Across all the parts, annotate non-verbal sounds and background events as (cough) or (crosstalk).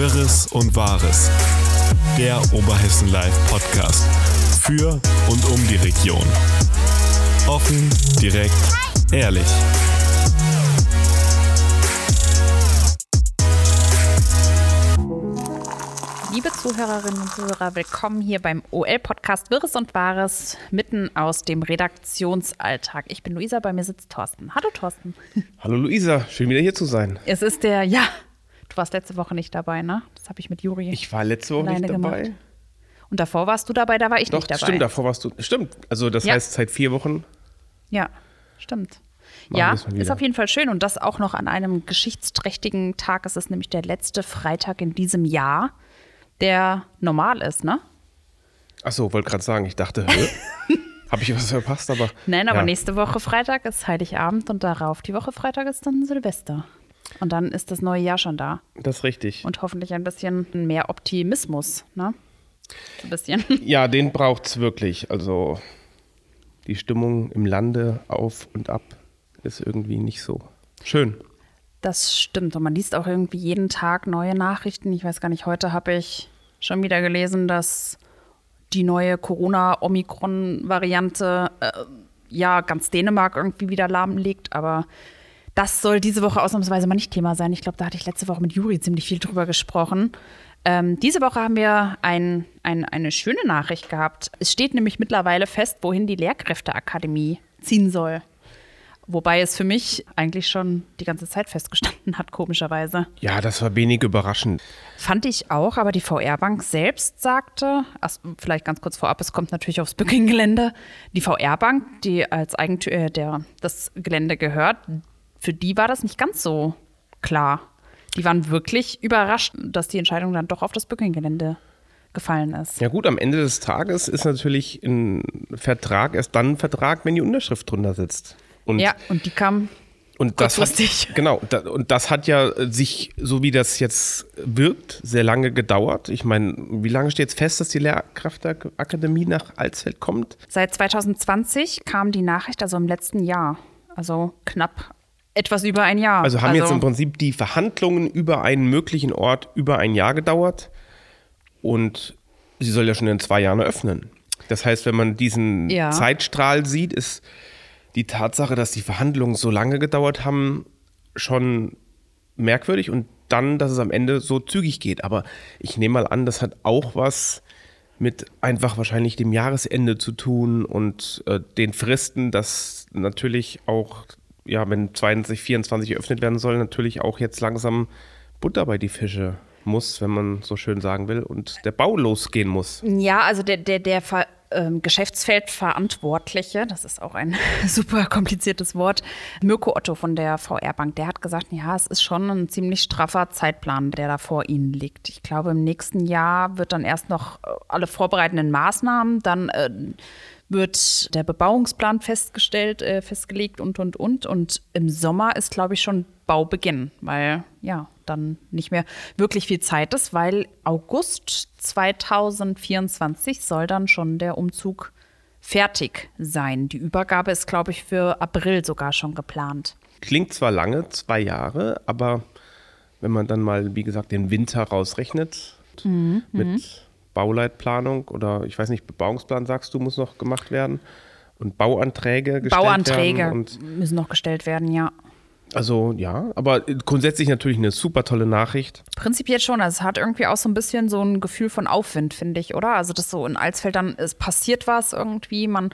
Wirres und Wahres. Der Oberhessen Live Podcast. Für und um die Region. Offen, direkt, ehrlich. Liebe Zuhörerinnen und Zuhörer, willkommen hier beim OL-Podcast Wirres und Wahres, mitten aus dem Redaktionsalltag. Ich bin Luisa, bei mir sitzt Thorsten. Hallo Thorsten. Hallo Luisa, schön wieder hier zu sein. Es ist der, ja, du warst letzte Woche nicht dabei, ne? Das habe ich mit Juri. Ich war letzte Woche nicht dabei. Gemacht. Und davor warst du dabei, da war ich Doch, nicht dabei. Stimmt, davor warst du. Stimmt. Also das Ja. heißt seit vier Wochen. Ja, stimmt. Machen ja, ist auf jeden Fall schön und das auch noch an einem geschichtsträchtigen Tag. Es ist nämlich der letzte Freitag in diesem Jahr, der normal ist, ne? Achso, wollte gerade sagen, ich dachte, (laughs) habe ich was verpasst, aber. Nein, aber ja. nächste Woche Freitag ist Heiligabend und darauf die Woche Freitag ist dann Silvester. Und dann ist das neue Jahr schon da. Das ist richtig. Und hoffentlich ein bisschen mehr Optimismus, ne? Ein bisschen. (laughs) Ja, den braucht es wirklich. Also die Stimmung im Lande auf und ab ist irgendwie nicht so schön. Das stimmt. Und man liest auch irgendwie jeden Tag neue Nachrichten. Ich weiß gar nicht, heute habe ich schon wieder gelesen, dass die neue Corona-Omikron-Variante äh, ja ganz Dänemark irgendwie wieder lahmlegt. Aber das soll diese Woche ausnahmsweise mal nicht Thema sein. Ich glaube, da hatte ich letzte Woche mit Juri ziemlich viel drüber gesprochen. Ähm, diese Woche haben wir ein, ein, eine schöne Nachricht gehabt. Es steht nämlich mittlerweile fest, wohin die Lehrkräfteakademie ziehen soll. Wobei es für mich eigentlich schon die ganze Zeit festgestanden hat, komischerweise. Ja, das war wenig überraschend. Fand ich auch, aber die VR-Bank selbst sagte, ach, vielleicht ganz kurz vorab, es kommt natürlich aufs Booking-Gelände. Die VR-Bank, die als Eigentümer äh, der, das Gelände gehört, für die war das nicht ganz so klar. Die waren wirklich überrascht, dass die Entscheidung dann doch auf das Booking-Gelände gefallen ist. Ja gut, am Ende des Tages ist natürlich ein Vertrag erst dann ein Vertrag, wenn die Unterschrift drunter sitzt. Und Ja, und die kam Und das hat, (laughs) genau, da, und das hat ja sich, so wie das jetzt wirkt, sehr lange gedauert. Ich meine, wie lange steht jetzt fest, dass die Lehrkraftakademie nach Alsfeld kommt? Seit 2020 kam die Nachricht, also im letzten Jahr, also knapp etwas über ein Jahr. Also haben jetzt im Prinzip die Verhandlungen über einen möglichen Ort über ein Jahr gedauert und sie soll ja schon in zwei Jahren eröffnen. Das heißt, wenn man diesen Ja. Zeitstrahl sieht, ist die Tatsache, dass die Verhandlungen so lange gedauert haben, schon merkwürdig und dann, dass es am Ende so zügig geht. Aber ich nehme mal an, das hat auch was mit einfach wahrscheinlich dem Jahresende zu tun und äh, den Fristen, dass natürlich auch, ja, wenn 2024 eröffnet werden soll, natürlich auch jetzt langsam Butter bei die Fische muss, wenn man so schön sagen will, und der Bau losgehen muss. Ja, also der, der, der Ver, ähm, Geschäftsfeldverantwortliche, das ist auch ein (laughs) super kompliziertes Wort, Mirko Otto von der VR-Bank, der hat gesagt, ja, es ist schon ein ziemlich straffer Zeitplan, der da vor Ihnen liegt. Ich glaube, im nächsten Jahr wird dann erst noch äh, alle vorbereitenden Maßnahmen, dann äh, wird der Bebauungsplan festgestellt, äh, festgelegt und, und, und. Und im Sommer ist, glaube ich, schon Baubeginn, weil ja, dann nicht mehr wirklich viel Zeit ist, weil August 2024 soll dann schon der Umzug fertig sein. Die Übergabe ist, glaube ich, für April sogar schon geplant. Klingt zwar lange, zwei Jahre, aber wenn man dann mal, wie gesagt, den Winter rausrechnet mit Bauleitplanung oder ich weiß nicht, Bebauungsplan sagst du, muss noch gemacht werden und Bauanträge gestellt Bauanträge werden. Und müssen noch gestellt werden, ja. also ja, aber grundsätzlich natürlich eine super tolle Nachricht. Prinzipiell schon. Also es hat irgendwie auch so ein bisschen so ein Gefühl von Aufwind, finde ich, oder? Also das so in Alsfeld dann, es passiert was irgendwie, man,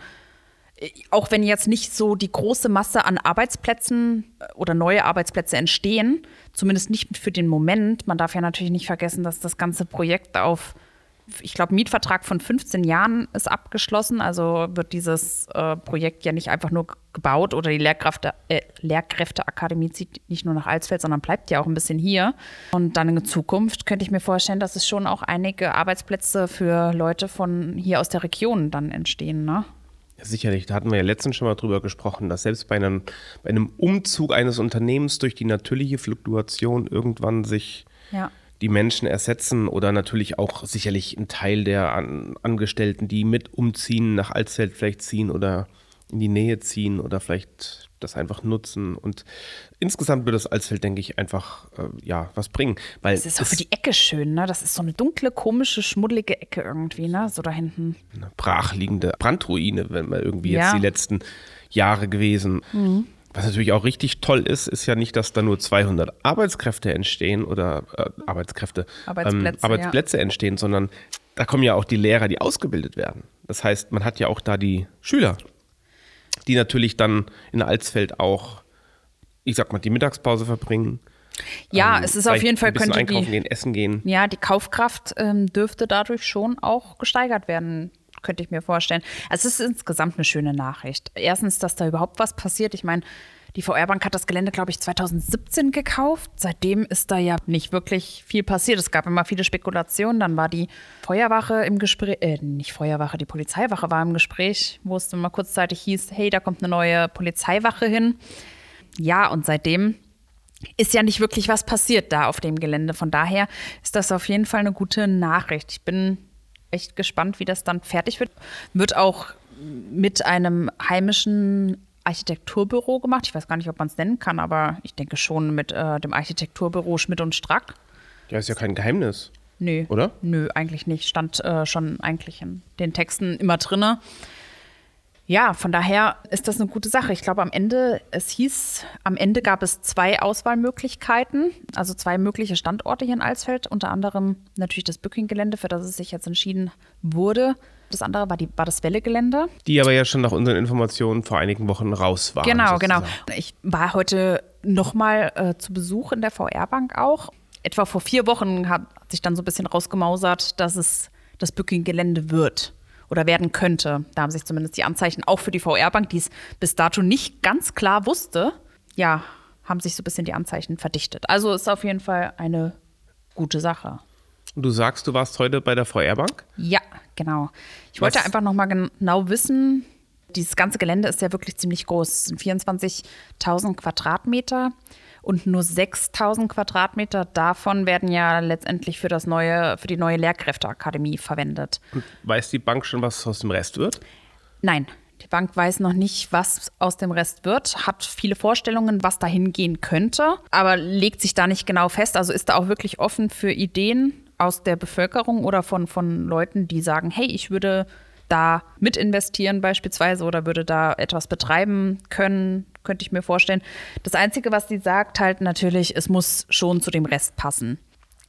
äh, auch wenn jetzt nicht so die große Masse an Arbeitsplätzen äh, oder neue Arbeitsplätze entstehen, zumindest nicht für den Moment. Man darf ja natürlich nicht vergessen, dass das ganze Projekt auf, ich glaube, Mietvertrag von 15 Jahren ist abgeschlossen. Also wird dieses äh, Projekt ja nicht einfach nur gebaut oder die Lehrkräfte, äh, Lehrkräfteakademie zieht nicht nur nach Alsfeld, sondern bleibt ja auch ein bisschen hier. Und dann in Zukunft könnte ich mir vorstellen, dass es schon auch einige Arbeitsplätze für Leute von hier aus der Region dann entstehen. Ne? Sicherlich, da hatten wir ja letztens schon mal drüber gesprochen, dass selbst bei einem, bei einem Umzug eines Unternehmens durch die natürliche Fluktuation irgendwann sich Ja. Die Menschen ersetzen oder natürlich auch sicherlich ein Teil der An Angestellten, die mit umziehen, nach Alsfeld vielleicht ziehen oder in die Nähe ziehen oder vielleicht das einfach nutzen. Und insgesamt wird das Alsfeld, denke ich, einfach äh, ja, was bringen. Weil Das ist auch für die Ecke schön, ne? Das ist so eine dunkle, komische, schmuddelige Ecke irgendwie, ne? So da hinten. eine brachliegende Brandruine, wenn man irgendwie jetzt Ja. Mhm. die letzten Jahre gewesen. Was natürlich auch richtig toll ist, ist ja nicht, dass da nur 200 Arbeitskräfte entstehen oder äh, Arbeitskräfte, Arbeitsplätze, ähm, Arbeitsplätze entstehen, sondern da kommen ja auch die Lehrer, die ausgebildet werden. Das heißt, man hat ja auch da die Schüler, die natürlich dann in Alsfeld auch, ich sag mal, die Mittagspause verbringen. Ja, ähm, es ist auf jeden Fall, könnte einkaufen die, gehen, essen gehen. ja, die Kaufkraft ähm, dürfte dadurch schon auch gesteigert werden, könnte ich mir vorstellen. Also es ist insgesamt eine schöne Nachricht. Erstens, dass da überhaupt was passiert. Ich meine, die VR-Bank hat das Gelände, glaube ich, 2017 gekauft. Seitdem ist da ja nicht wirklich viel passiert. Es gab immer viele Spekulationen. Dann war die Feuerwache im Gespräch, äh, nicht Feuerwache, die Polizeiwache war im Gespräch, wo es dann mal kurzzeitig hieß, hey, da kommt eine neue Polizeiwache hin. Ja, und seitdem ist ja nicht wirklich was passiert da auf dem Gelände. Von daher ist das auf jeden Fall eine gute Nachricht. Ich bin echt gespannt, wie das dann fertig wird. Wird auch mit einem heimischen Architekturbüro gemacht. Ich weiß gar nicht, ob man es nennen kann, aber ich denke schon mit äh, dem Architekturbüro Schmidt und Strack. Ja, ist ja kein Geheimnis. Nö. Oder? Nö, eigentlich nicht. Stand äh, schon eigentlich in den Texten immer drinne. Ja, von daher ist das eine gute Sache. Ich glaube, am Ende, es hieß, am Ende gab es zwei Auswahlmöglichkeiten, also zwei mögliche Standorte hier in Alsfeld, unter anderem natürlich das Bücking-Gelände, für das es sich jetzt entschieden wurde. Das andere war, die, war das Welle-Gelände. Die aber ja schon nach unseren Informationen vor einigen Wochen raus waren. Genau, genau. sozusagen. Ich war heute nochmal äh, zu Besuch in der VR-Bank auch. Etwa vor vier Wochen hat sich dann so ein bisschen rausgemausert, dass es das Booking-Gelände wird oder werden könnte. Da haben sich zumindest die Anzeichen auch für die VR-Bank, die es bis dato nicht ganz klar wusste, ja, haben sich so ein bisschen die Anzeichen verdichtet. Also ist auf jeden Fall eine gute Sache. Und du sagst, du warst heute bei der VR-Bank? Ja, genau. Ich wollte Was- einfach noch mal genau wissen, dieses ganze Gelände ist ja wirklich ziemlich groß. Es sind 24.000 Quadratmeter und nur 6.000 Quadratmeter davon werden ja letztendlich für, das neue, für die neue Lehrkräfteakademie verwendet. Und weiß die Bank schon, was aus dem Rest wird? Nein, die Bank weiß noch nicht, was aus dem Rest wird, hat viele Vorstellungen, was dahin gehen könnte, aber legt sich da nicht genau fest. Also ist da auch wirklich offen für Ideen aus der Bevölkerung oder von, von Leuten, die sagen, hey, ich würde da mit investieren beispielsweise oder würde da etwas betreiben können, könnte ich mir vorstellen. Das Einzige, was sie sagt, halt natürlich, es muss schon zu dem Rest passen.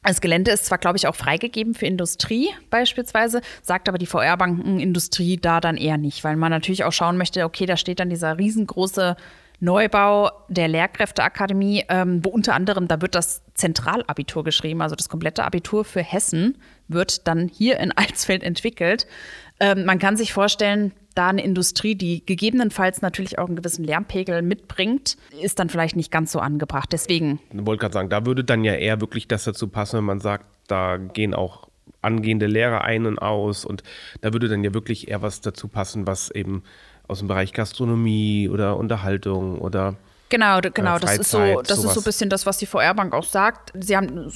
Das Gelände ist zwar, glaube ich, auch freigegeben für Industrie beispielsweise, sagt aber die VR-Banken Industrie da dann eher nicht, weil man natürlich auch schauen möchte, okay, da steht dann dieser riesengroße Neubau der Lehrkräfteakademie, ähm, wo unter anderem, da wird das Zentralabitur geschrieben, also das komplette Abitur für Hessen wird dann hier in Alsfeld entwickelt. Ähm, man kann sich vorstellen, da eine Industrie, die gegebenenfalls natürlich auch einen gewissen Lärmpegel mitbringt, ist dann vielleicht nicht ganz so angebracht. Deswegen Ich wollte gerade sagen, da würde dann ja eher wirklich das dazu passen, wenn man sagt, da gehen auch angehende Lehrer ein und aus und da würde dann ja wirklich eher was dazu passen, was eben aus dem Bereich Gastronomie oder Unterhaltung oder Genau, genau, das ist so, Freizeit, das ist so sowas. ein bisschen das, was die VR-Bank auch sagt. Sie haben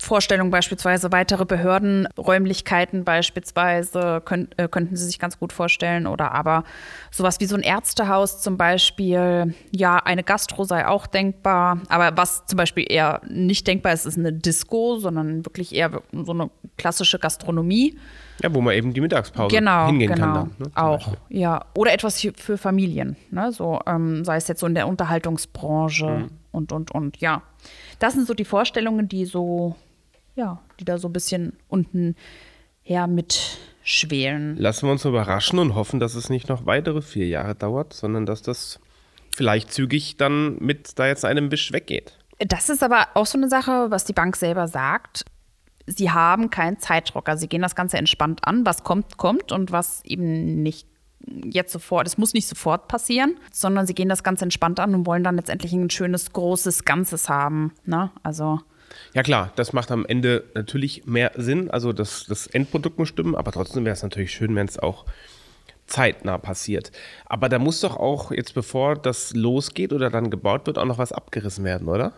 Vorstellungen beispielsweise, weitere Behörden, Räumlichkeiten beispielsweise könnt, äh, könnten Sie sich ganz gut vorstellen oder aber sowas wie so ein Ärztehaus zum Beispiel. Ja, eine Gastro sei auch denkbar, aber was zum Beispiel eher nicht denkbar ist, ist eine Disco, sondern wirklich eher so eine klassische Gastronomie. Ja, wo man eben die Mittagspause Genau, hingehen genau. kann. Dann, ne, auch, Beispiel. ja. Oder etwas für- Familien, ne? so, ähm, sei es jetzt so in der Unterhaltungsbranche Mhm. und, und, und, ja. Das sind so die Vorstellungen, die so, ja, die da so ein bisschen unten her mitschwelen. Lassen wir uns überraschen und hoffen, dass es nicht noch weitere vier Jahre dauert, sondern dass das vielleicht zügig dann mit da jetzt einem Wisch weggeht. Das ist aber auch so eine Sache, was die Bank selber sagt. Sie haben keinen Zeitdruck. Also sie gehen das Ganze entspannt an. Was kommt, kommt und was eben nicht jetzt sofort, es muss nicht sofort passieren, sondern sie gehen das Ganze entspannt an und wollen dann letztendlich ein schönes, großes Ganzes haben. Ne? Also Ja klar, das macht am Ende natürlich mehr Sinn. Also das, das Endprodukt muss stimmen, aber trotzdem wäre es natürlich schön, wenn es auch zeitnah passiert. Aber da muss doch auch jetzt, bevor das losgeht oder dann gebaut wird, auch noch was abgerissen werden, oder?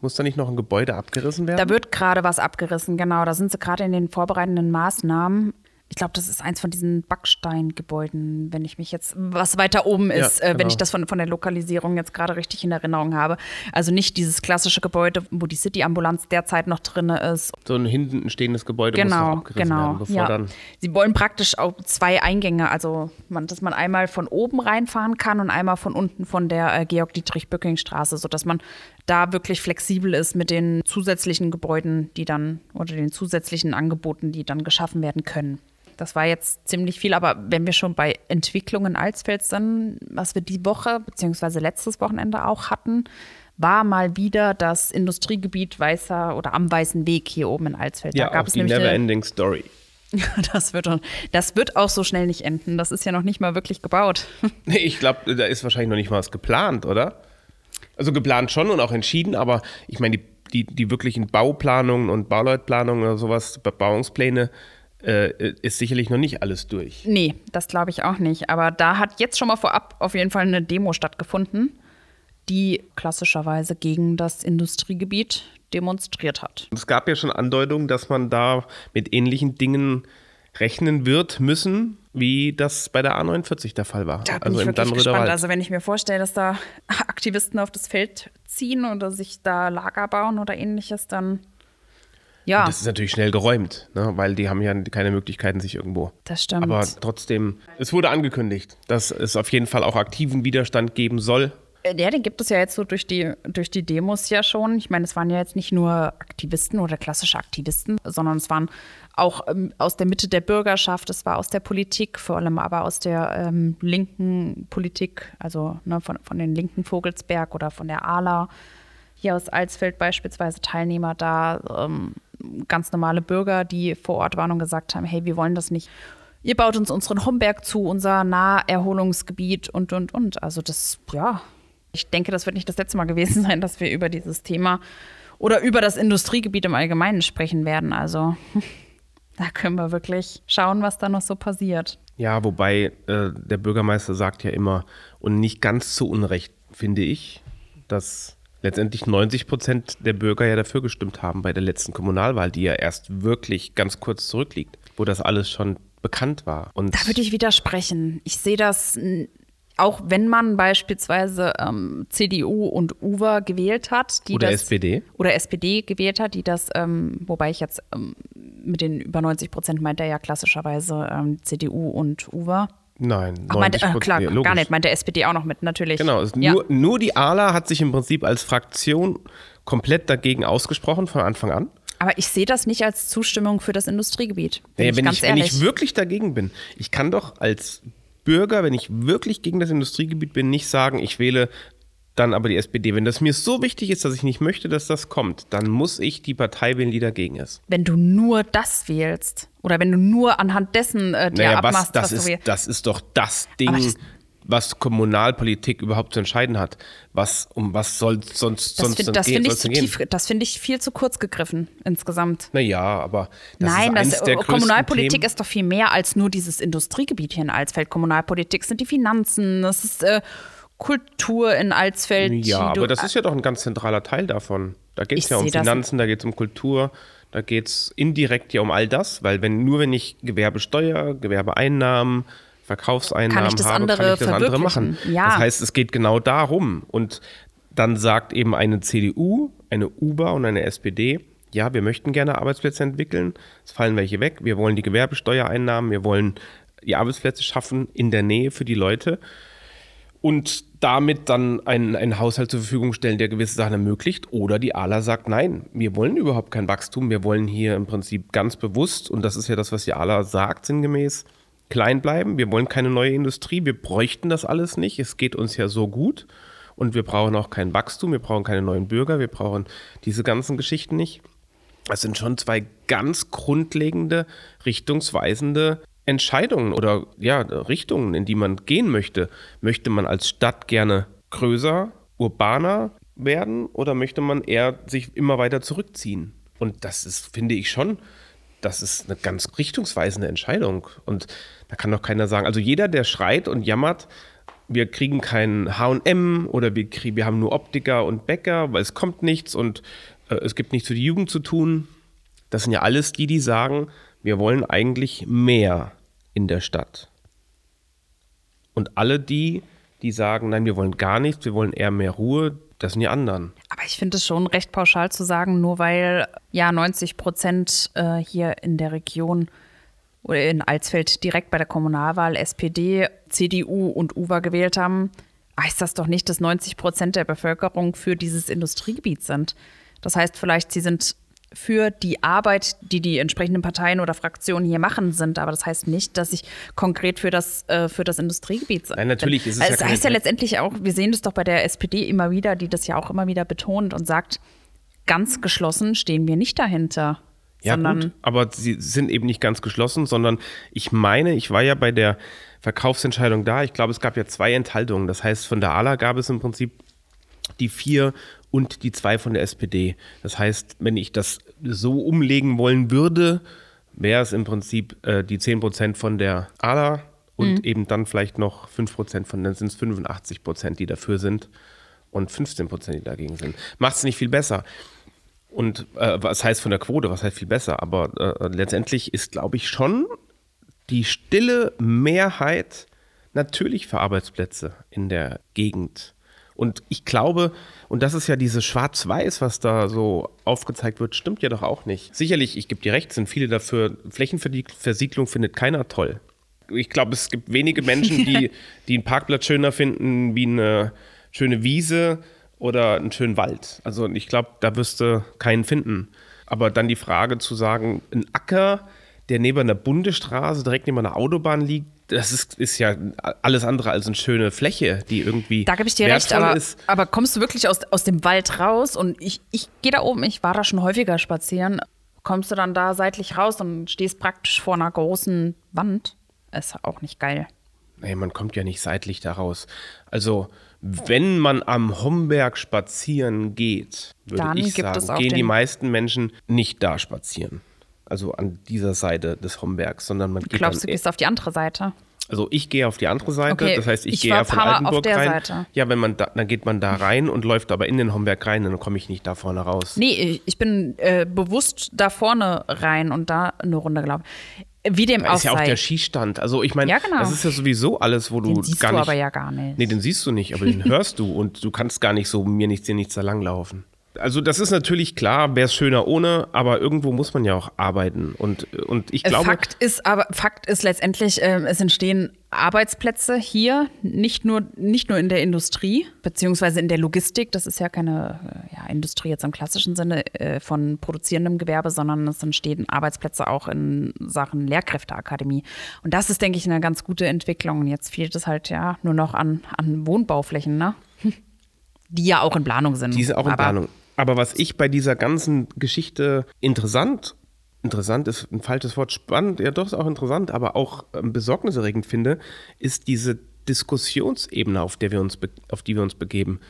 Muss da nicht noch ein Gebäude abgerissen werden? Da wird gerade was abgerissen, genau. Da sind sie gerade in den vorbereitenden Maßnahmen. ich glaube, das ist eins von diesen Backsteingebäuden, wenn ich mich jetzt, was weiter oben ist, Ja, äh, wenn genau. ich das von, von der Lokalisierung jetzt gerade richtig in Erinnerung habe. Also nicht dieses klassische Gebäude, wo die City-Ambulanz derzeit noch drin ist. So ein hinten stehendes Gebäude muss noch Genau, abgerissen genau. werden, bevor ja. dann. Sie wollen praktisch auch zwei Eingänge, also man, dass man einmal von oben reinfahren kann und einmal von unten von der äh, Georg-Dietrich-Bücking-Straße, sodass man da wirklich flexibel ist mit den zusätzlichen Gebäuden, die dann oder den zusätzlichen Angeboten, die dann geschaffen werden können. Das war jetzt ziemlich viel, aber wenn wir schon bei Entwicklungen Alsfeld sind, was wir die Woche beziehungsweise letztes Wochenende auch hatten, war mal wieder das Industriegebiet Weißer oder am Weißen Weg hier oben in Alsfeld. Ja, da gab auch es die Never-Ending Story. (laughs) das wird, das wird auch so schnell nicht enden. Das ist ja noch nicht mal wirklich gebaut. Nee, ich glaube, da ist wahrscheinlich noch nicht mal was geplant, oder? Also geplant schon und auch entschieden, aber ich meine, die, die, die wirklichen Bauplanungen und Bauleutplanungen oder sowas, Bebauungspläne, äh, ist sicherlich noch nicht alles durch. Nee, das glaube ich auch nicht. Aber da hat jetzt schon mal vorab auf jeden Fall eine Demo stattgefunden, die klassischerweise gegen das Industriegebiet demonstriert hat. Es gab ja schon Andeutungen, dass man da mit ähnlichen Dingen rechnen wird müssen, wie das bei der A49 der Fall war. Da bin also ich im wirklich gespannt. Wald. Also wenn ich mir vorstelle, dass da (laughs) Aktivisten auf das Feld ziehen oder sich da Lager bauen oder ähnliches, dann ja, Das ist natürlich schnell geräumt, ne? weil die haben ja keine Möglichkeiten, sich irgendwo. das stimmt. Aber trotzdem, es wurde angekündigt, dass es auf jeden Fall auch aktiven Widerstand geben soll. Äh, Ja, den gibt es ja jetzt so durch die, durch die Demos ja schon. Ich meine, es waren ja jetzt nicht nur Aktivisten oder klassische Aktivisten, sondern es waren auch ähm, aus der Mitte der Bürgerschaft, es war aus der Politik, vor allem aber aus der ähm, linken Politik, also ne, von, von den linken Vogelsberg oder von der ALA. Hier aus Alsfeld beispielsweise Teilnehmer da, ähm, ganz normale Bürger, die vor Ort waren und gesagt haben, hey, wir wollen das nicht. Ihr baut uns unseren Homberg zu, unser Naherholungsgebiet und, und, und. Also das, ja, ich denke, das wird nicht das letzte Mal gewesen (laughs) sein, dass wir über dieses Thema oder über das Industriegebiet im Allgemeinen sprechen werden. Also (laughs) da können wir wirklich schauen, was da noch so passiert. Ja, wobei äh, der Bürgermeister sagt ja immer, und nicht ganz zu Unrecht, finde ich, dass letztendlich 90 Prozent der Bürger ja dafür gestimmt haben bei der letzten Kommunalwahl, die ja erst wirklich ganz kurz zurückliegt, wo das alles schon bekannt war. Und Da würde ich widersprechen. Ich sehe das, auch wenn man beispielsweise ähm, CDU und UWA gewählt hat, die Oder das, SPD. oder SPD gewählt hat, die das, ähm, wobei ich jetzt ähm, mit den über 90 Prozent meint er ja klassischerweise ähm, CDU und UWA. Nein, Ach, meinte, 90 äh, klar, ja, gar nicht, meint der SPD auch noch mit, natürlich. Genau, es ja. nur, nur die ALA hat sich im Prinzip als Fraktion komplett dagegen ausgesprochen von Anfang an. Aber ich sehe das nicht als Zustimmung für das Industriegebiet. Bin Naja, ich wenn, ich, wenn ich wirklich dagegen bin, ich kann doch als Bürger, wenn ich wirklich gegen das Industriegebiet bin, nicht sagen, ich wähle dann aber die SPD. Wenn das mir so wichtig ist, dass ich nicht möchte, dass das kommt, dann muss ich die Partei wählen, die dagegen ist. wenn du nur das wählst oder wenn du nur anhand dessen äh, dir Naja, was, abmachst, das, was du ist, wählst. das ist doch das Ding, das- was Kommunalpolitik überhaupt zu entscheiden hat. Was, um was soll sonst, Das, sonst find, das gehen- finde ich, zu tief- das finde ich viel zu kurz gegriffen insgesamt. Naja, aber das Nein, ist das, der größten Kommunalpolitik Themen. ist doch viel mehr als nur dieses Industriegebiet hier in Alsfeld. Kommunalpolitik sind die Finanzen, das ist äh, Kultur in Alsfeld. Ja, aber das ist ja doch ein ganz zentraler Teil davon. Da geht es ja um Finanzen, da geht es um Kultur, da geht es indirekt ja um all das, weil wenn nur wenn ich Gewerbesteuer, Gewerbeeinnahmen, Verkaufseinnahmen Kann ich das habe, andere kann ich das andere machen. Ja. Das heißt, es geht genau darum. Und dann sagt eben eine CDU, eine UBA und eine SPD, ja, wir möchten gerne Arbeitsplätze entwickeln, es fallen welche weg, wir wollen die Gewerbesteuereinnahmen, wir wollen die Arbeitsplätze schaffen in der Nähe für die Leute und damit dann einen, einen Haushalt zur Verfügung stellen, der gewisse Sachen ermöglicht. Oder die ALA sagt, nein, wir wollen überhaupt kein Wachstum, wir wollen hier im Prinzip ganz bewusst, und das ist ja das, was die ALA sagt, sinngemäß, klein bleiben. Wir wollen keine neue Industrie, wir bräuchten das alles nicht. Es geht uns ja so gut und wir brauchen auch kein Wachstum, wir brauchen keine neuen Bürger, wir brauchen diese ganzen Geschichten nicht. Das sind schon zwei ganz grundlegende, richtungsweisende Entscheidungen oder ja, Richtungen, in die man gehen möchte. Möchte man als Stadt gerne größer, urbaner werden oder möchte man eher sich immer weiter zurückziehen? Und das ist, finde ich schon, das ist eine ganz richtungsweisende Entscheidung. Und da kann doch keiner sagen, also jeder, der schreit und jammert, wir kriegen kein H&M oder wir, kriegen, wir haben nur Optiker und Bäcker, weil es kommt nichts und äh, es gibt nichts für die Jugend zu tun. Das sind ja alles die, die sagen, wir wollen eigentlich mehr in der Stadt. Und alle die, die sagen, nein, wir wollen gar nichts, wir wollen eher mehr Ruhe, das sind die anderen. Aber ich finde es schon recht pauschal zu sagen, nur weil ja 90 Prozent äh, hier in der Region oder in Alsfeld direkt bei der Kommunalwahl SPD, CDU und UWA gewählt haben, heißt das doch nicht, dass 90 Prozent der Bevölkerung für dieses Industriegebiet sind. Das heißt vielleicht, sie sind für die Arbeit, die die entsprechenden Parteien oder Fraktionen hier machen, sind. Aber das heißt nicht, dass ich konkret für das, äh, für das Industriegebiet Nein, natürlich ist es also ja Es heißt ja letztendlich auch, wir sehen das doch bei der SPD immer wieder, die das ja auch immer wieder betont und sagt, ganz geschlossen stehen wir nicht dahinter. Ja, gut, aber sie sind eben nicht ganz geschlossen, sondern ich meine, ich war ja bei der Verkaufsentscheidung da. Ich glaube, es gab ja zwei Enthaltungen. Das heißt, von der ALA gab es im Prinzip die vier und die zwei von der SPD. Das heißt, wenn ich das so umlegen wollen würde, wäre es im Prinzip äh, die 10% von der ALA und eben dann vielleicht noch 5% von, dann sind es 85%, die dafür sind und 15%, die dagegen sind. Macht es nicht viel besser. Und äh, was heißt von der Quote, was heißt viel besser? Aber äh, letztendlich ist, glaube ich, schon die stille Mehrheit natürlich für Arbeitsplätze in der Gegend. Und ich glaube, und das ist ja dieses Schwarz-Weiß, was da so aufgezeigt wird, stimmt ja doch auch nicht. Sicherlich, ich gebe dir recht, sind viele dafür, Flächenversiegelung findet keiner toll. Ich glaube, es gibt wenige Menschen, die, (laughs) die einen Parkplatz schöner finden wie eine schöne Wiese oder einen schönen Wald. Also ich glaube, da wirst du keinen finden. Aber dann die Frage zu sagen, ein Acker, der neben einer Bundesstraße direkt neben einer Autobahn liegt, das ist, ist ja alles andere als eine schöne Fläche, die irgendwie. Da gebe ich dir recht, aber, ist. aber kommst du wirklich aus, aus dem Wald raus und ich, ich gehe da oben, ich war da schon häufiger spazieren, kommst du dann da seitlich raus und stehst praktisch vor einer großen Wand? Ist auch nicht geil. Nee, man kommt ja nicht seitlich da raus. Also, wenn man am Homberg spazieren geht, würde Dann ich gibt es sagen, gehen die meisten Menschen nicht da spazieren. Also an dieser Seite des Hombergs, sondern man geht Glaubst du, gehst auf die andere Seite? also ich gehe auf die andere Seite, Okay, das heißt, ich, ich gehe ja von Altenburg der rein. Seite. Ja, wenn man da, dann geht man da rein und läuft aber in den Homberg rein, dann komme ich nicht da vorne raus. Nee, ich- bin äh, bewusst da vorne rein und da eine Runde gelaufen. Wie dem auch ist ja auch der Schießstand. Also ich meine, Ja, genau. das ist ja sowieso alles, wo du Den siehst gar du nicht. aber ja gar nicht. Nee, den siehst du nicht, aber den hörst du und du kannst gar nicht so mir nichts, dir nichts da langlaufen. Also das ist natürlich klar, wäre es schöner ohne, aber irgendwo muss man ja auch arbeiten. Und, und ich Äh, glaube, Fakt ist aber Fakt ist letztendlich, äh, es entstehen Arbeitsplätze hier, nicht nur, nicht nur in der Industrie, beziehungsweise in der Logistik. Das ist ja keine äh, ja, Industrie jetzt im klassischen Sinne äh, von produzierendem Gewerbe, sondern es entstehen Arbeitsplätze auch in Sachen Lehrkräfteakademie. Und das ist, denke ich, eine ganz gute Entwicklung. Und jetzt fehlt es halt ja nur noch an, an Wohnbauflächen, ne? (laughs) Die ja auch in Planung sind. die sind auch in Planung. Aber was ich bei dieser ganzen Geschichte interessant, interessant ist ein falsches Wort, spannend, ja doch ist auch interessant, aber auch ähm, besorgniserregend finde, ist diese Diskussionsebene, auf, der wir uns auf die wir uns begeben.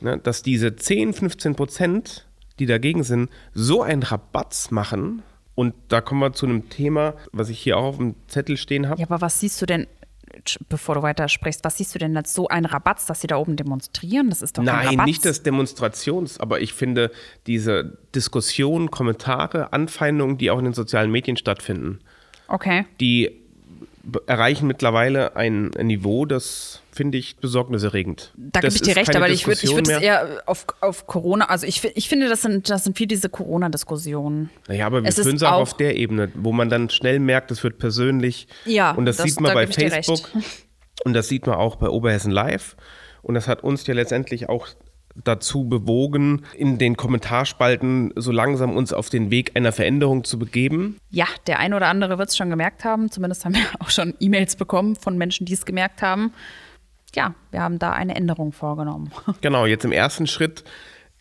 Ne, dass diese 10, 15 Prozent, die dagegen sind, so einen Rabatz machen. Und da kommen wir zu einem Thema, was ich hier auch auf dem Zettel stehen habe. Ja, aber was siehst du denn, bevor du weiter sprichst, was siehst du denn als so einen Rabatz, dass sie da oben demonstrieren? Das ist doch kein Nein, Rabatz. nicht das Demonstrations, aber ich finde diese Diskussionen, Kommentare, Anfeindungen, die auch in den sozialen Medien stattfinden, Okay. die erreichen mittlerweile ein, Niveau, das finde ich besorgniserregend. Da gebe ich dir recht, aber ich würde ich Diskussion würd es eher auf, auf Corona, also ich, ich finde, das sind, das sind viel diese Corona-Diskussionen. Naja, aber wir führen es auch, auch- auf der Ebene, wo man dann schnell merkt, es wird persönlich. Ja, und das, das- sieht man da bei. Facebook und das sieht man auch bei Oberhessen Live. Und das hat uns ja letztendlich auch dazu bewogen, in den Kommentarspalten so langsam uns auf den Weg einer Veränderung zu begeben. Ja, der eine oder andere wird es schon gemerkt haben. Zumindest haben wir (laughs) auch schon E-Mails bekommen von Menschen, die es gemerkt haben. Ja, wir haben da eine Änderung vorgenommen. (laughs) Genau, jetzt im ersten Schritt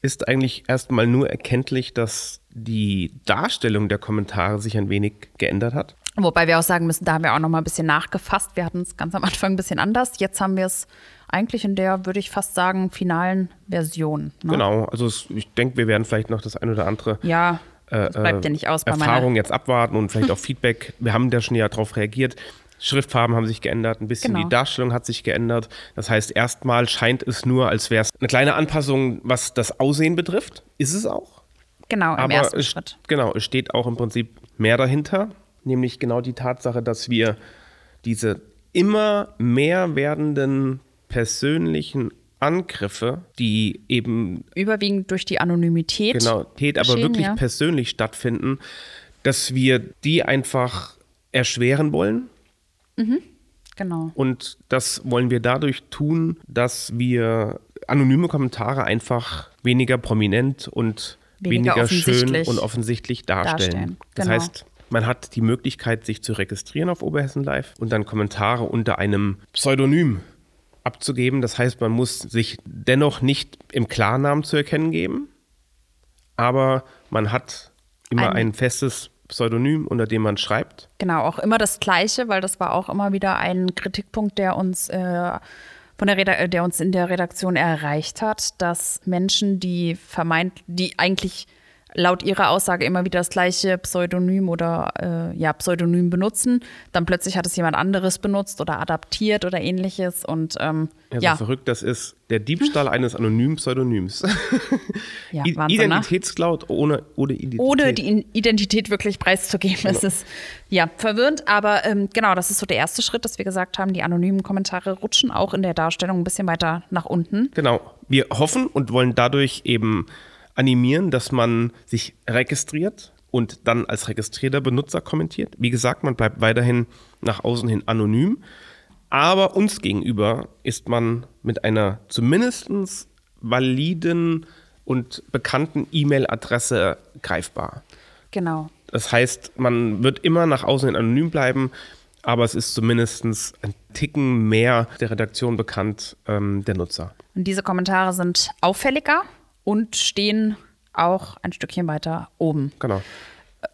ist eigentlich erstmal nur erkenntlich, dass die Darstellung der Kommentare sich ein wenig geändert hat. Wobei wir auch sagen müssen, da haben wir auch noch mal ein bisschen nachgefasst. Wir hatten es ganz am Anfang ein bisschen anders. Jetzt haben wir es eigentlich in der, würde ich fast sagen, finalen Version. Ne? Genau, also es, ich denke, wir werden vielleicht noch das ein oder andere Ja, äh, bleibt ja nicht aus bei Erfahrung meiner. jetzt abwarten und vielleicht auch (laughs) Feedback. Wir haben da schon ja drauf reagiert. Schriftfarben haben sich geändert, ein bisschen Genau. die Darstellung hat sich geändert. Das heißt, erstmal scheint es nur, als wäre es eine kleine Anpassung, was das Aussehen betrifft. Ist es auch. Genau, im Aber ersten es, Schritt. genau, es steht auch im Prinzip mehr dahinter. Nämlich genau die Tatsache, dass wir diese immer mehr werdenden persönlichen Angriffe, die eben Überwiegend durch die Anonymität. genau, Tät aber geschehen, wirklich ja. persönlich stattfinden, dass wir die einfach erschweren wollen. Genau. Und das wollen wir dadurch tun, dass wir anonyme Kommentare einfach weniger prominent und Weniger weniger, schön und offensichtlich darstellen. darstellen. Das Genau. heißt, man hat die Möglichkeit, sich zu registrieren auf Oberhessen Live und dann Kommentare unter einem Pseudonym abzugeben. Das heißt, man muss sich dennoch nicht im Klarnamen zu erkennen geben, aber man hat immer Ein- ein festes Pseudonym, unter dem man schreibt. Genau, auch immer das Gleiche, weil das war auch immer wieder ein Kritikpunkt, der uns äh, von der, Reda äh, der uns in der Redaktion erreicht hat, dass Menschen, die vermeint, die eigentlich laut ihrer Aussage immer wieder das gleiche Pseudonym oder äh, ja Pseudonym benutzen, dann plötzlich hat es jemand anderes benutzt oder adaptiert oder ähnliches und ähm, Ja, ja, so verrückt das ist. Der Diebstahl (laughs) eines anonymen Pseudonyms. ja (laughs) ne? Identitätscloud ohne, ohne Identität. ohne die Identität wirklich preiszugeben. Es ist ja verwirrend, aber ähm, genau, das ist so der erste Schritt, dass wir gesagt haben, die anonymen Kommentare rutschen auch in der Darstellung ein bisschen weiter nach unten. Genau. Wir hoffen und wollen dadurch eben animieren, dass man sich registriert und dann als registrierter Benutzer kommentiert. Wie gesagt, man bleibt weiterhin nach außen hin anonym, aber uns gegenüber ist man mit einer zumindest validen und bekannten E-Mail-Adresse greifbar. Genau. Das heißt, man wird immer nach außen hin anonym bleiben, aber es ist zumindest ein Ticken mehr der Redaktion bekannt, ähm, der Nutzer. Und diese Kommentare sind auffälliger und stehen auch ein Stückchen weiter oben. Genau.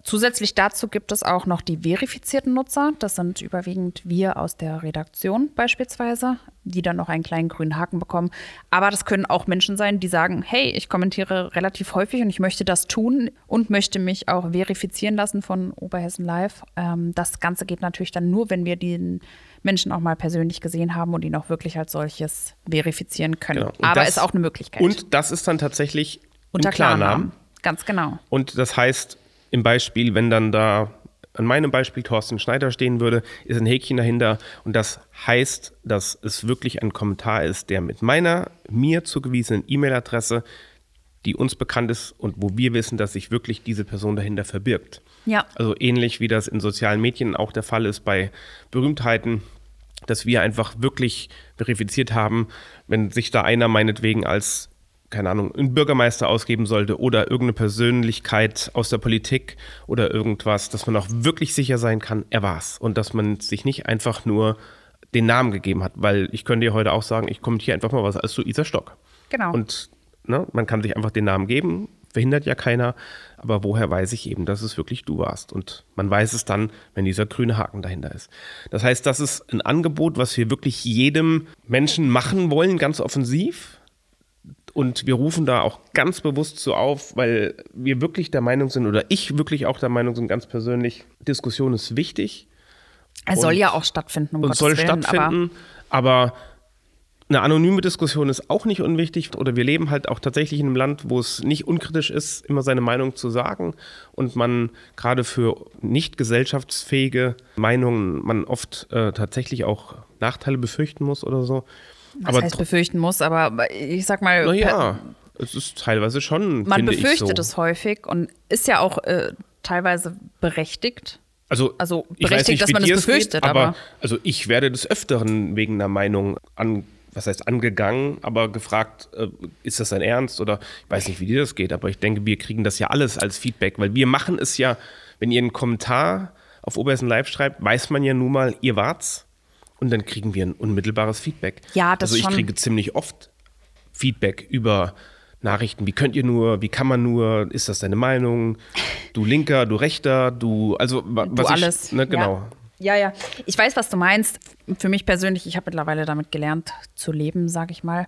Zusätzlich dazu gibt es auch noch die verifizierten Nutzer. Das sind überwiegend wir aus der Redaktion beispielsweise, die dann noch einen kleinen grünen Haken bekommen. Aber das können auch Menschen sein, die sagen, hey, ich kommentiere relativ häufig und ich möchte das tun und möchte mich auch verifizieren lassen von Oberhessen Live. Ähm, das Ganze geht natürlich dann nur, wenn wir den Menschen auch mal persönlich gesehen haben und ihn auch wirklich als solches verifizieren können. Genau. Aber das- ist auch eine Möglichkeit. Und das ist dann tatsächlich Unter Klarnamen. Klarnamen. Ganz genau. Und das heißt, im Beispiel, wenn dann da an meinem Beispiel Thorsten Schneider stehen würde, ist ein Häkchen dahinter. Und das heißt, dass es wirklich ein Kommentar ist, der mit meiner mir zugewiesenen E-Mail-Adresse, die uns bekannt ist und wo wir wissen, dass sich wirklich diese Person dahinter verbirgt. Ja. Also ähnlich wie das in sozialen Medien auch der Fall ist bei Berühmtheiten, dass wir einfach wirklich verifiziert haben, wenn sich da einer meinetwegen als, keine Ahnung, ein Bürgermeister ausgeben sollte oder irgendeine Persönlichkeit aus der Politik oder irgendwas, dass man auch wirklich sicher sein kann, er war's. Und dass man sich nicht einfach nur den Namen gegeben hat, weil ich könnte dir heute auch sagen, ich kommentiere einfach mal was als Luisa Stock. Genau. Und ne, man kann sich einfach den Namen geben, verhindert ja keiner, aber woher weiß ich eben, dass es wirklich du warst? Und man weiß es dann, wenn dieser grüne Haken dahinter ist. Das heißt, das ist ein Angebot, was wir wirklich jedem Menschen machen wollen, ganz offensiv. Und wir rufen da auch ganz bewusst so auf, weil wir wirklich der Meinung sind, oder ich wirklich auch der Meinung sind, ganz persönlich, Diskussion ist wichtig Es soll ja auch stattfinden, um und Gottes soll Willen, aber stattfinden, aber eine anonyme Diskussion ist auch nicht unwichtig oder wir leben halt auch tatsächlich in einem Land, wo es nicht unkritisch ist, immer seine Meinung zu sagen und man gerade für nicht gesellschaftsfähige Meinungen man oft äh, tatsächlich auch Nachteile befürchten muss oder so. was aber heißt befürchten muss, aber ich sag mal, naja, es ist teilweise schon, man befürchtet so. es häufig und ist ja auch äh, teilweise berechtigt. Also, Also ich weiß berechtigt, dass wie man es befürchtet, geht, aber, aber- also ich werde des Öfteren wegen einer Meinung an, was heißt angegangen, aber gefragt, äh, ist das dein Ernst oder ich weiß nicht, wie dir das geht, aber ich denke, wir kriegen das ja alles als Feedback, weil wir machen es ja, wenn ihr einen Kommentar auf Oberhessen Live schreibt, weiß man ja nun mal, ihr wart's und dann kriegen wir ein unmittelbares Feedback. Ja, das Also ich kriege ziemlich oft Feedback über Nachrichten, wie könnt ihr nur, wie kann man nur, ist das deine Meinung? Du Linker, du Rechter, du, also wa- Du was alles. ich, ne, genau. Ja. Ja, ja. Ich weiß, was du meinst. Für mich persönlich, ich habe mittlerweile damit gelernt zu leben, sag ich mal.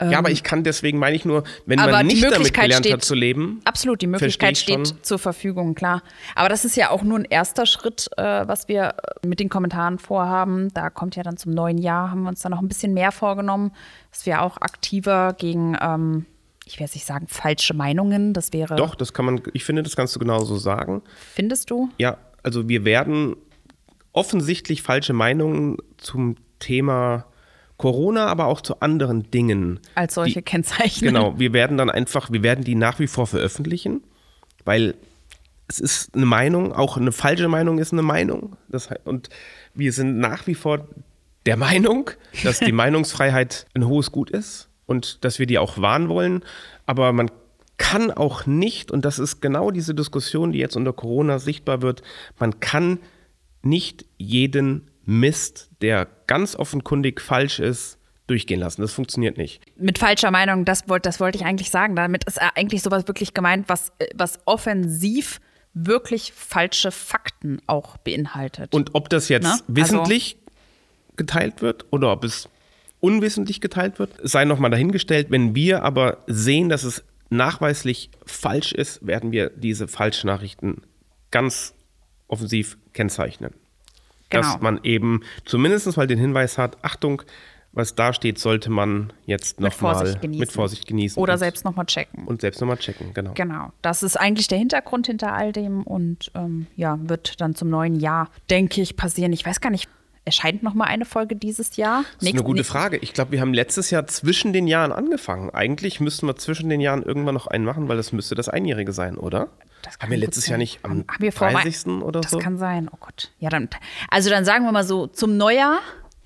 Ja, aber ich kann deswegen meine ich nur, wenn Ähm, aber man nicht damit gelernt steht- hat zu leben. Absolut, die Möglichkeit steht schon. zur Verfügung, klar. Aber das ist ja auch nur ein erster Schritt, äh, was wir mit den Kommentaren vorhaben. Da kommt ja dann zum neuen Jahr, haben wir uns da noch ein bisschen mehr vorgenommen, dass wir auch aktiver gegen, ähm, ich werde nicht sagen, falsche Meinungen, das wäre, Doch, das kann man, ich finde, das kannst du genauso sagen. findest du? Ja, also wir werden offensichtlich falsche Meinungen zum Thema Corona, aber auch zu anderen Dingen. Als solche die, kennzeichnen. Genau, wir werden dann einfach, wir werden die nach wie vor veröffentlichen, weil es ist eine Meinung, auch eine falsche Meinung ist eine Meinung. Das, und wir sind nach wie vor der Meinung, dass die (laughs) Meinungsfreiheit ein hohes Gut ist und dass wir die auch wahren wollen. Aber man kann auch nicht, und das ist genau diese Diskussion, die jetzt unter Corona sichtbar wird, man kann nicht jeden Mist, der ganz offenkundig falsch ist, durchgehen lassen. Das funktioniert nicht. Mit falscher Meinung, das wollte das wollte ich eigentlich sagen. Damit ist eigentlich sowas wirklich gemeint, was, was offensiv wirklich falsche Fakten auch beinhaltet. Und ob das jetzt Na? Also wissentlich geteilt wird oder ob es unwissentlich geteilt wird, sei nochmal dahingestellt. Wenn wir aber sehen, dass es nachweislich falsch ist, werden wir diese Falschnachrichten ganz offensiv kennzeichnen. Genau. Dass man eben zumindest mal den Hinweis hat, Achtung, was da steht, sollte man jetzt Mit nochmal genießen. mit Vorsicht genießen. Oder selbst nochmal checken. Und selbst nochmal checken, genau. Genau, das ist eigentlich der Hintergrund hinter all dem und ähm, ja, wird dann zum neuen Jahr, denke ich, passieren. Ich weiß gar nicht, erscheint noch mal eine Folge dieses Jahr? Das ist eine gute Frage. Ich glaube, wir haben letztes Jahr zwischen den Jahren angefangen. Eigentlich müssten wir zwischen den Jahren irgendwann noch einen machen, weil das müsste das Einjährige sein, oder? Das haben wir letztes. Jahr nicht am Haben- wir vor Wei- 30. oder Das so? kann sein, oh Gott. Ja, dann, also dann sagen wir mal so, zum Neujahr,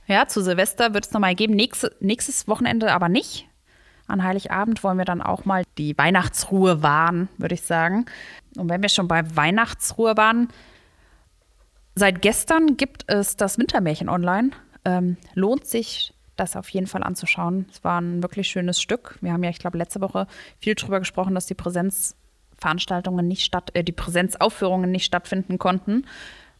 ja, zu Silvester wird es nochmal geben. Nächste, nächstes Wochenende aber nicht. An Heiligabend wollen wir dann auch mal die Weihnachtsruhe wahren, würde ich sagen. Und wenn wir schon bei Weihnachtsruhe waren, seit gestern gibt es das Wintermärchen online. Ähm, lohnt sich, das auf jeden Fall anzuschauen. Es war ein wirklich schönes Stück. Wir haben ja, ich glaube, letzte Woche viel drüber gesprochen, dass die Präsenzveranstaltungen nicht statt, äh, die Präsenzaufführungen nicht stattfinden konnten.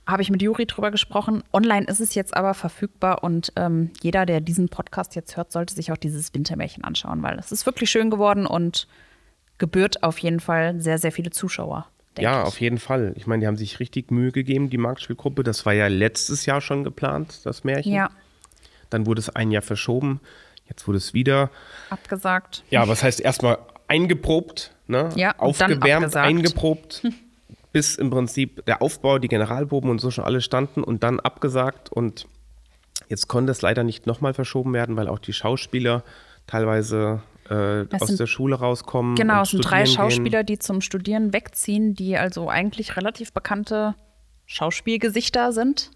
Habe ich mit Juri drüber gesprochen. Online ist es jetzt aber verfügbar und ähm, jeder, der diesen Podcast jetzt hört, sollte sich auch dieses Wintermärchen anschauen, weil es ist wirklich schön geworden und gebührt auf jeden Fall sehr, sehr viele Zuschauer. Ja, ich. auf jeden Fall. Ich meine, die haben sich richtig Mühe gegeben, die Marktspielgruppe. Das war ja letztes Jahr schon geplant, das Märchen. Ja, Dann wurde es ein Jahr verschoben. Jetzt wurde es wieder. abgesagt. Ja, was heißt erstmal eingeprobt, ne? Ja, aufgewärmt, eingeprobt, (laughs) bis im Prinzip der Aufbau, die Generalproben und so schon alle standen und dann abgesagt. Und jetzt konnte es leider nicht nochmal verschoben werden, weil auch die Schauspieler teilweise äh, aus sind- der Schule rauskommen. Genau, es sind drei studieren Schauspieler, die zum Studieren wegziehen, die also eigentlich relativ bekannte Schauspielgesichter sind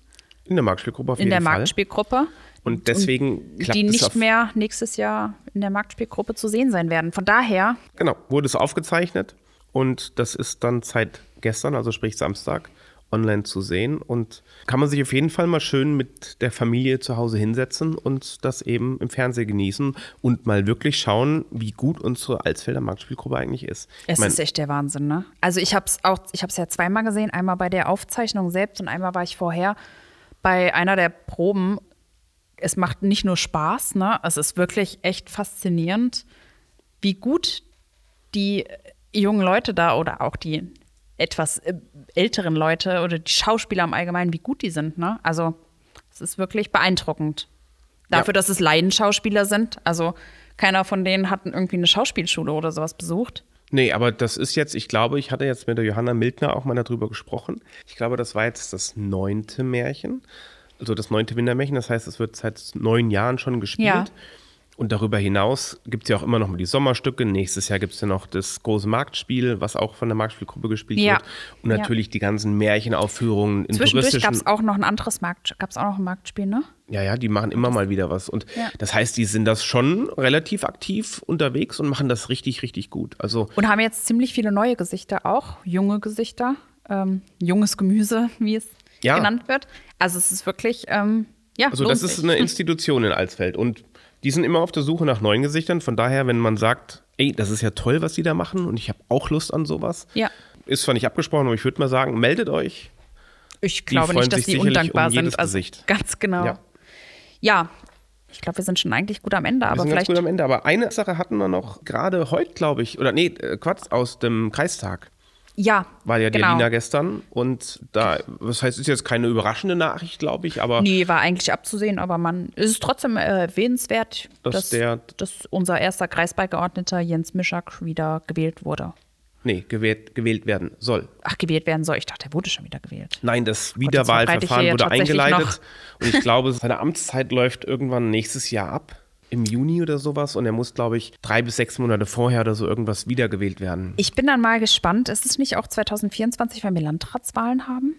Gehen. In der Marktspielgruppe auf in jeden der Fall. Marktspielgruppe. Und deswegen klappt die es nicht mehr nächstes Jahr in der Marktspielgruppe zu sehen sein werden. Von daher, Genau, wurde es aufgezeichnet und das ist dann seit gestern, also sprich Samstag, online zu sehen und kann man sich auf jeden Fall mal schön mit der Familie zu Hause hinsetzen und das eben im Fernsehen genießen und mal wirklich schauen, wie gut unsere Alsfelder Marktspielgruppe eigentlich ist. es ich mein, ist echt der Wahnsinn, ne? Also ich habe es auch, ich habe es ja zweimal gesehen, einmal bei der Aufzeichnung selbst und einmal war ich vorher bei einer der Proben. Es macht nicht nur Spaß, ne? Es ist wirklich echt faszinierend, wie gut die jungen Leute da oder auch die etwas äh, älteren Leute oder die Schauspieler im Allgemeinen, wie gut die sind, ne? Also es ist wirklich beeindruckend. Dafür, Ja. dass es Laienschauspieler sind. Also keiner von denen hat irgendwie eine Schauspielschule oder sowas besucht. Nee, aber das ist jetzt, ich glaube, ich hatte jetzt mit der Johanna Mildner auch mal darüber gesprochen. Ich glaube, das war jetzt das neunte Märchen, also das neunte Wintermärchen. Das heißt, es wird seit neun Jahren schon gespielt. Ja. Und darüber hinaus gibt es ja auch immer noch mal die Sommerstücke. Nächstes Jahr gibt es ja noch das große Marktspiel, was auch von der Marktspielgruppe gespielt Ja. wird. Und Ja. natürlich die ganzen Märchenaufführungen in Zwischendurch gab es auch noch ein anderes Markt, gab es auch noch ein Marktspiel, ne? Ja, ja, die machen immer mal wieder was. Und Ja. das heißt, die sind das schon relativ aktiv unterwegs und machen das richtig, richtig gut. Also Und haben jetzt ziemlich viele neue Gesichter auch, junge Gesichter, ähm, junges Gemüse, wie es Ja. genannt wird. Also es ist wirklich, ähm, ja, Also das ist sich. eine (laughs) Institution in Alsfeld und die sind immer auf der Suche nach neuen Gesichtern. Von daher, wenn man sagt, ey, das ist ja toll, was die da machen und ich habe auch Lust an sowas, Ja. ist zwar nicht abgesprochen, aber ich würde mal sagen, meldet euch. Ich glaube nicht, dass die sicherlich undankbar um sind. Also Gesicht. ganz genau. Ja. Ja, ich glaube, wir sind schon eigentlich gut am Ende, Wir aber sind ganz vielleicht. gut am Ende. Aber eine Sache hatten wir noch gerade heute, glaube ich, oder nee, äh, Quatsch, aus dem Kreistag. Ja, War ja der genau. Lina gestern und da, was heißt, ist jetzt keine überraschende Nachricht, glaube ich, aber Nee, war eigentlich abzusehen, aber man es ist trotzdem äh, erwähnenswert, Dass dass, der- dass unser erster Kreisbeigeordneter Jens Mischak wieder gewählt wurde. Nee, gewählt, gewählt werden soll. Ach, gewählt werden soll. Ich dachte, er wurde schon wieder gewählt. Nein, das Wiederwahlverfahren wurde eingeleitet. Und ich glaube, (laughs) seine Amtszeit läuft irgendwann nächstes Jahr ab. Im Juni oder sowas. Und er muss, glaube ich, drei bis sechs Monate vorher oder so irgendwas wiedergewählt werden. Ich bin dann mal gespannt. Ist es nicht auch 2024, wenn wir Landratswahlen haben?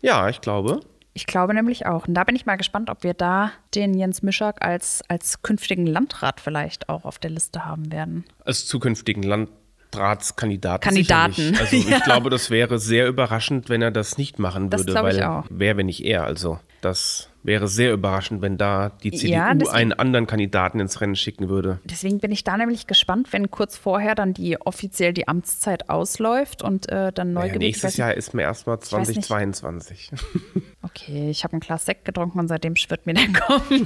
Ja, ich glaube. Ich glaube nämlich auch. Und da bin ich mal gespannt, ob wir da den Jens Mischak als, als künftigen Landrat vielleicht auch auf der Liste haben werden. Als zukünftigen Landratskandidaten. Kandidaten. Also (laughs) ich Ja. glaube, das wäre sehr überraschend, wenn er das nicht machen Das würde. ich weil auch. wer, wenn nicht er. Also das wäre sehr überraschend, wenn da die CDU Ja, deswegen- einen anderen Kandidaten ins Rennen schicken würde. Deswegen bin ich da nämlich gespannt, wenn kurz vorher dann die offiziell die Amtszeit ausläuft und äh, dann neu Naja, gewählt nächstes. Jahr ist mir erstmal weiß nicht. 2022. (laughs) Okay, ich habe ein Glas Sekt getrunken und seitdem schwirrt mir der Kopf. (laughs)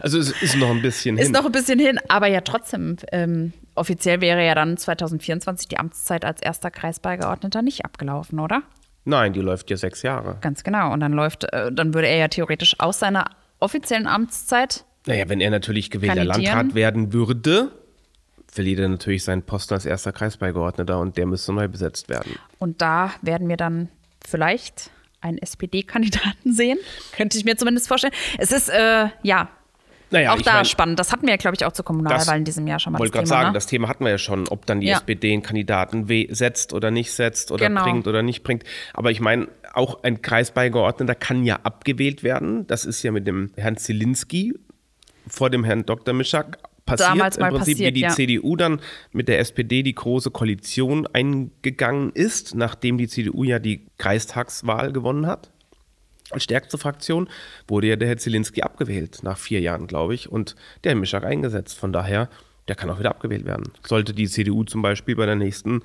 Also es ist noch ein bisschen Ist hin. noch ein bisschen hin, aber ja trotzdem. Ähm, offiziell wäre ja dann 2024 die Amtszeit als erster Kreisbeigeordneter nicht abgelaufen, oder? Nein, die läuft ja sechs Jahre. Ganz genau. Und dann läuft, äh, dann würde er ja theoretisch aus seiner offiziellen Amtszeit Naja, wenn er natürlich gewählter. Landrat werden würde, verliert er natürlich seinen Posten als erster Kreisbeigeordneter und der müsste neu besetzt werden. und da werden wir dann vielleicht einen SPD-Kandidaten sehen. Könnte ich mir zumindest vorstellen. Es ist, äh, ja, Naja, auch ich da mein, spannend. Das hatten wir, glaube ich, auch zur Kommunalwahl in diesem Jahr schon mal. wollte das gerade sagen, ne? das Thema hatten wir ja schon, ob dann die Ja. SPD einen Kandidaten setzt oder nicht setzt oder Genau. bringt oder nicht bringt. Aber ich meine, auch ein Kreisbeigeordneter kann ja abgewählt werden. Das ist ja mit dem Herrn Zielinski vor dem Herrn Dr. Mischak passiert. Damals mal Im Prinzip passiert, wie die ja. CDU dann mit der SPD die große Koalition eingegangen ist, nachdem die CDU ja die Kreistagswahl gewonnen hat. Als stärkste Fraktion wurde ja der Herr Zielinski abgewählt, nach vier Jahren, glaube ich, und der Herr Mischak eingesetzt. Von daher, der kann auch wieder abgewählt werden. Sollte die CDU zum Beispiel bei der nächsten,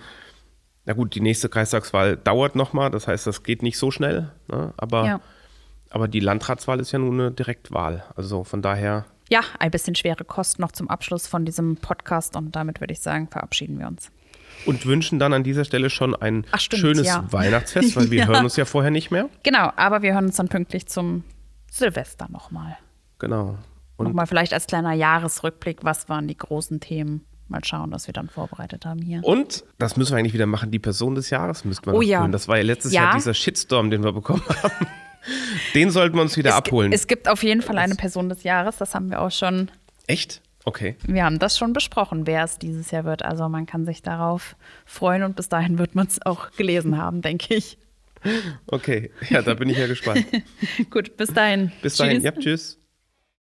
na gut, die nächste Kreistagswahl dauert nochmal, das heißt, das geht nicht so schnell, ne? aber, Ja. aber die Landratswahl ist ja nun eine Direktwahl. Also von daher, Ja, ein bisschen schwere Kost noch zum Abschluss von diesem Podcast und damit würde ich sagen, verabschieden wir uns. Und wünschen dann an dieser Stelle schon ein Ach, stimmt, schönes ja. Weihnachtsfest, weil wir (laughs) Ja. hören uns ja vorher nicht mehr. Genau, aber wir hören uns dann pünktlich zum Silvester nochmal. Genau. Und Nochmal vielleicht als kleiner Jahresrückblick, was waren die großen Themen? Mal schauen, was wir dann vorbereitet haben hier. Und, das müssen wir eigentlich wieder machen, die Person des Jahres müssten wir Oh ja. Das war ja letztes Ja. Jahr dieser Shitstorm, den wir bekommen haben. Den sollten wir uns wieder es, abholen. Es gibt auf jeden Fall eine Person des Jahres, das haben wir auch schon, Echt? Okay. wir haben das schon besprochen, wer es dieses Jahr wird. Also man kann sich darauf freuen und bis dahin wird man es auch gelesen haben, denke ich. Okay. Ja, da bin ich ja gespannt. (laughs) Gut, bis dahin. Bis dahin. Tschüss. Ja, tschüss.